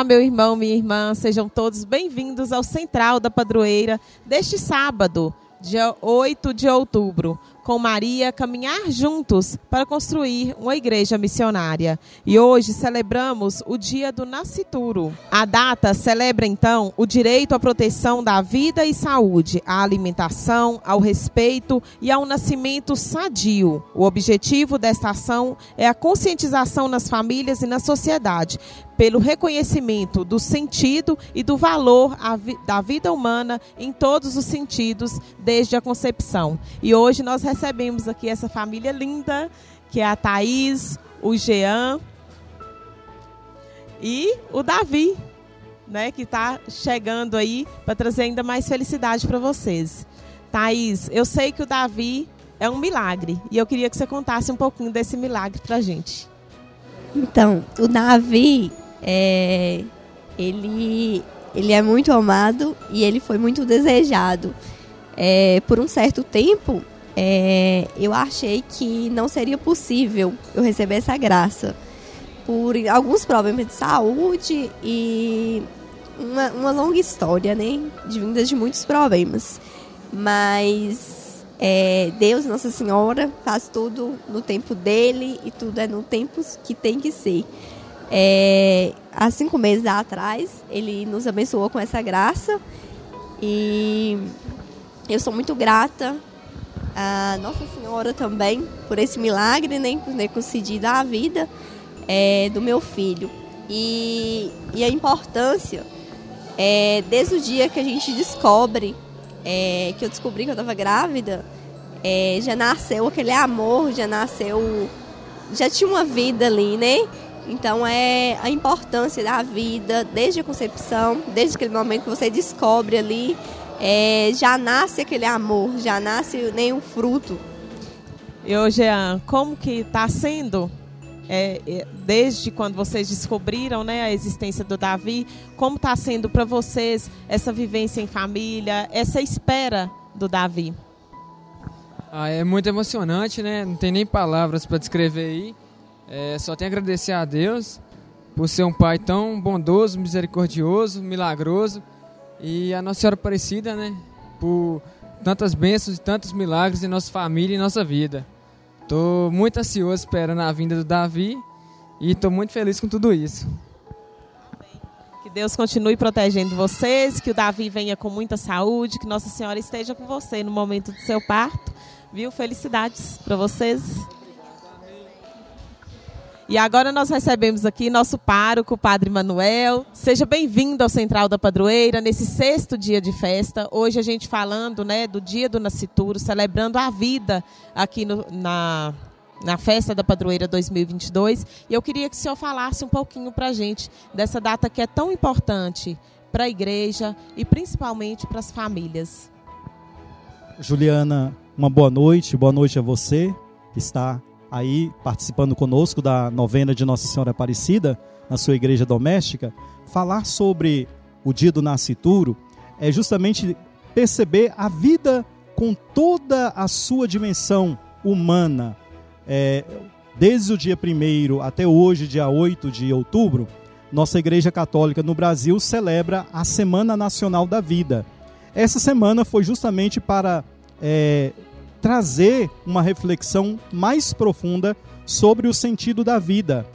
Olá, meu irmão, minha irmã, sejam todos bem-vindos ao Central da Padroeira deste sábado, dia 8 de outubro com Maria caminhar juntos para construir uma igreja missionária. E hoje celebramos o dia do nascituro. A data celebra então o direito à proteção da vida e saúde, à alimentação, ao respeito e ao nascimento sadio. O objetivo desta ação é a conscientização nas famílias e na sociedade pelo reconhecimento do sentido e do valor da vida humana em todos os sentidos, desde a concepção. E hoje nós recebemos aqui essa família linda, que é a Thaís, o Jean e o Davi, né, que está chegando aí para trazer ainda mais felicidade para vocês. Thaís, eu sei que o Davi é um milagre e eu queria que você contasse um pouquinho desse milagre para a gente. Então, o Davi é, ele, ele é muito amado e ele foi muito desejado. É, por um certo tempo, é, eu achei que não seria possível eu receber essa graça. Por alguns problemas de saúde e uma, uma longa história, né? De vindas de muitos problemas. Mas é, Deus, Nossa Senhora, faz tudo no tempo dele e tudo é no tempo que tem que ser. É, há cinco meses atrás, ele nos abençoou com essa graça e eu sou muito grata a Nossa Senhora também por esse milagre, né, por ter concedido a vida é, do meu filho. E, e a importância, é, desde o dia que a gente descobre, é, que eu descobri que eu estava grávida, é, já nasceu aquele amor, já nasceu, já tinha uma vida ali, né? Então é a importância da vida desde a concepção, desde aquele momento que você descobre ali, é, já nasce aquele amor, já nasce nenhum fruto. E hoje, Jean, como que está sendo é, é, desde quando vocês descobriram né, a existência do Davi, como está sendo para vocês essa vivência em família, essa espera do Davi? Ah, é muito emocionante, né? Não tem nem palavras para descrever aí. É, só tenho a agradecer a Deus por ser um pai tão bondoso, misericordioso, milagroso. E a Nossa Senhora Aparecida, né? Por tantas bênçãos e tantos milagres em nossa família e nossa vida. Estou muito ansioso esperando a vinda do Davi e estou muito feliz com tudo isso. Que Deus continue protegendo vocês, que o Davi venha com muita saúde, que Nossa Senhora esteja com você no momento do seu parto. Viu? Felicidades para vocês. E agora nós recebemos aqui nosso pároco, Padre Manuel. Seja bem-vindo ao Central da Padroeira, nesse sexto dia de festa. Hoje a gente falando né, do dia do nascituro, celebrando a vida aqui no, na, na festa da Padroeira 2022. E eu queria que o senhor falasse um pouquinho para a gente dessa data que é tão importante para a igreja e principalmente para as famílias. Juliana, uma boa noite. Boa noite a você que está aí participando conosco da novena de Nossa Senhora Aparecida, na sua igreja doméstica, falar sobre o dia do nascituro é justamente perceber a vida com toda a sua dimensão humana. É, desde o dia 1 até hoje, dia 8 de outubro, nossa Igreja Católica no Brasil celebra a Semana Nacional da Vida. Essa semana foi justamente para é, trazer uma reflexão mais profunda sobre o sentido da vida.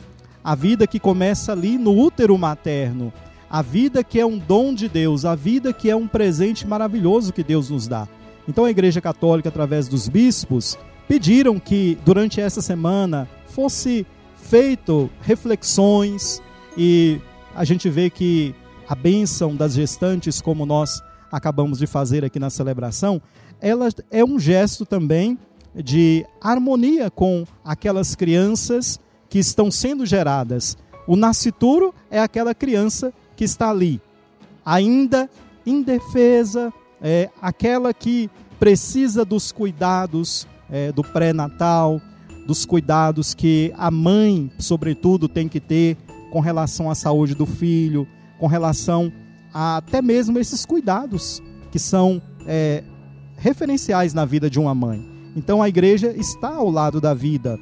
A vida que começa ali no útero materno, a vida que é um dom de Deus, a vida que é um presente maravilhoso que Deus nos dá. Então a Igreja Católica, através dos bispos, pediram que durante essa semana fosse feito reflexões e a gente vê que a bênção das gestantes, como nós acabamos de fazer aqui na celebração, ela é um gesto também de harmonia com aquelas crianças que estão sendo geradas. O nascituro é aquela criança que está ali, ainda indefesa, é aquela que precisa dos cuidados é, do pré-natal, dos cuidados que a mãe, sobretudo, tem que ter com relação à saúde do filho, com relação a até mesmo esses cuidados que são é, referenciais na vida de uma mãe. Então a igreja está ao lado da vida.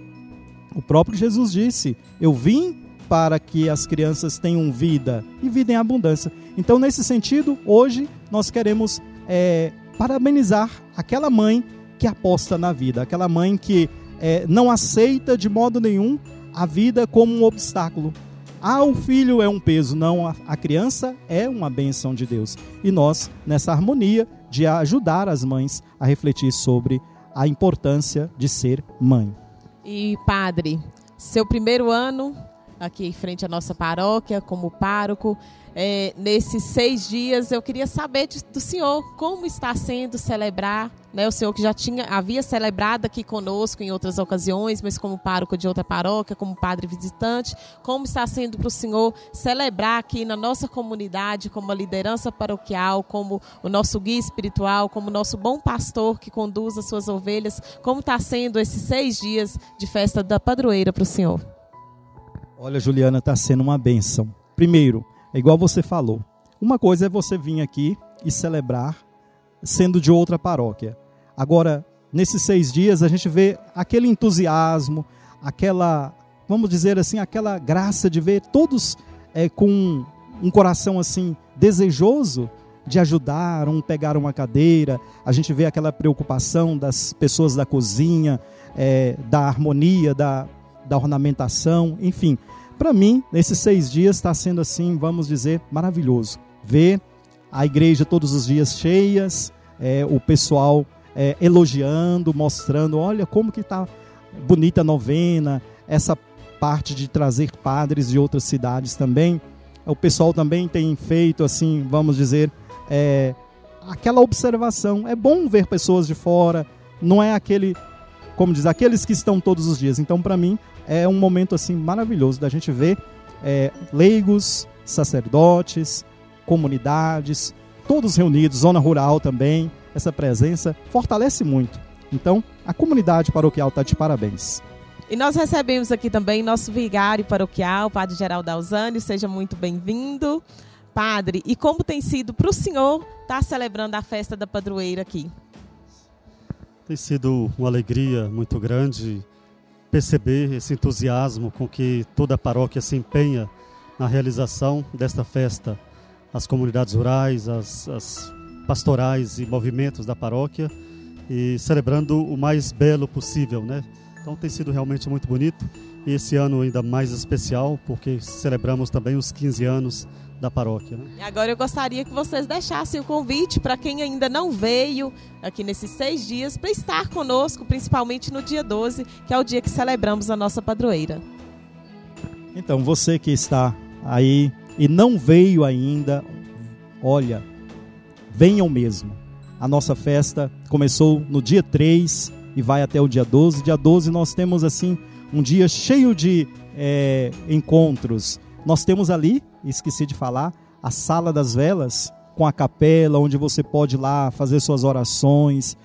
O próprio Jesus disse: Eu vim para que as crianças tenham vida e vida em abundância. Então, nesse sentido, hoje nós queremos é, parabenizar aquela mãe que aposta na vida, aquela mãe que é, não aceita de modo nenhum a vida como um obstáculo. Ah, o filho é um peso. Não, a criança é uma benção de Deus. E nós, nessa harmonia de ajudar as mães a refletir sobre a importância de ser mãe. E, padre, seu primeiro ano aqui em frente à nossa paróquia, como pároco, é, nesses seis dias, eu queria saber de, do senhor como está sendo celebrar, né? O senhor que já tinha havia celebrado aqui conosco em outras ocasiões, mas como pároco de outra paróquia, como padre visitante, como está sendo para o senhor celebrar aqui na nossa comunidade, como a liderança paroquial, como o nosso guia espiritual, como o nosso bom pastor que conduz as suas ovelhas, como está sendo esses seis dias de festa da padroeira para o senhor? Olha, Juliana, está sendo uma benção. Primeiro, é igual você falou. Uma coisa é você vir aqui e celebrar sendo de outra paróquia. Agora, nesses seis dias, a gente vê aquele entusiasmo, aquela, vamos dizer assim, aquela graça de ver todos é, com um coração assim desejoso de ajudar, um pegar uma cadeira. A gente vê aquela preocupação das pessoas da cozinha, é, da harmonia, da, da ornamentação, enfim. Para mim, nesses seis dias está sendo assim, vamos dizer, maravilhoso. Ver a igreja todos os dias cheias, é, o pessoal é, elogiando, mostrando, olha como que está bonita a novena, essa parte de trazer padres de outras cidades também. O pessoal também tem feito assim, vamos dizer, é, aquela observação. É bom ver pessoas de fora, não é aquele, como diz, aqueles que estão todos os dias. Então, para mim, é um momento assim maravilhoso da gente ver é, leigos, sacerdotes, comunidades, todos reunidos, zona rural também. Essa presença fortalece muito. Então, a comunidade paroquial está de parabéns. E nós recebemos aqui também nosso vigário paroquial, Padre Geraldo Alzani, seja muito bem-vindo. Padre, e como tem sido para o senhor estar tá celebrando a festa da padroeira aqui? Tem sido uma alegria muito grande perceber esse entusiasmo com que toda a paróquia se empenha na realização desta festa. As comunidades rurais, as, as pastorais e movimentos da paróquia e celebrando o mais belo possível, né? Então tem sido realmente muito bonito e esse ano ainda mais especial porque celebramos também os 15 anos da paróquia. Né? Agora eu gostaria que vocês deixassem o convite para quem ainda não veio aqui nesses seis dias para estar conosco, principalmente no dia 12, que é o dia que celebramos a nossa padroeira. Então, você que está aí e não veio ainda, olha, venham mesmo. A nossa festa começou no dia 3 e vai até o dia 12. Dia 12 nós temos assim um dia cheio de é, encontros. Nós temos ali esqueci de falar, a sala das velas com a capela, onde você pode ir lá fazer suas orações.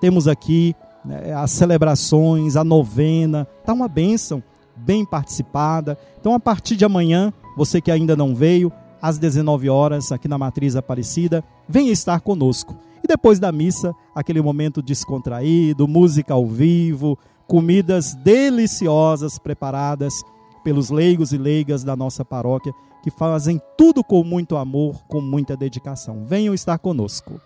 Temos aqui né, as celebrações, a novena, tá uma bênção, bem participada. Então, a partir de amanhã, você que ainda não veio, às 19 horas, aqui na Matriz Aparecida, venha estar conosco. E depois da missa, aquele momento descontraído, música ao vivo, comidas deliciosas preparadas pelos leigos e leigas da nossa paróquia que fazem tudo com muito amor, com muita dedicação. Venham estar conosco.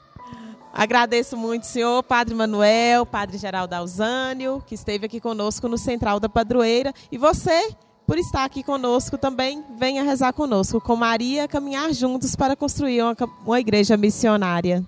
Agradeço muito, senhor Padre Manuel, Padre Geraldo Alzânio, que esteve aqui conosco no Central da Padroeira. E você, por estar aqui conosco também, venha rezar conosco, com Maria, caminhar juntos para construir uma, uma igreja missionária.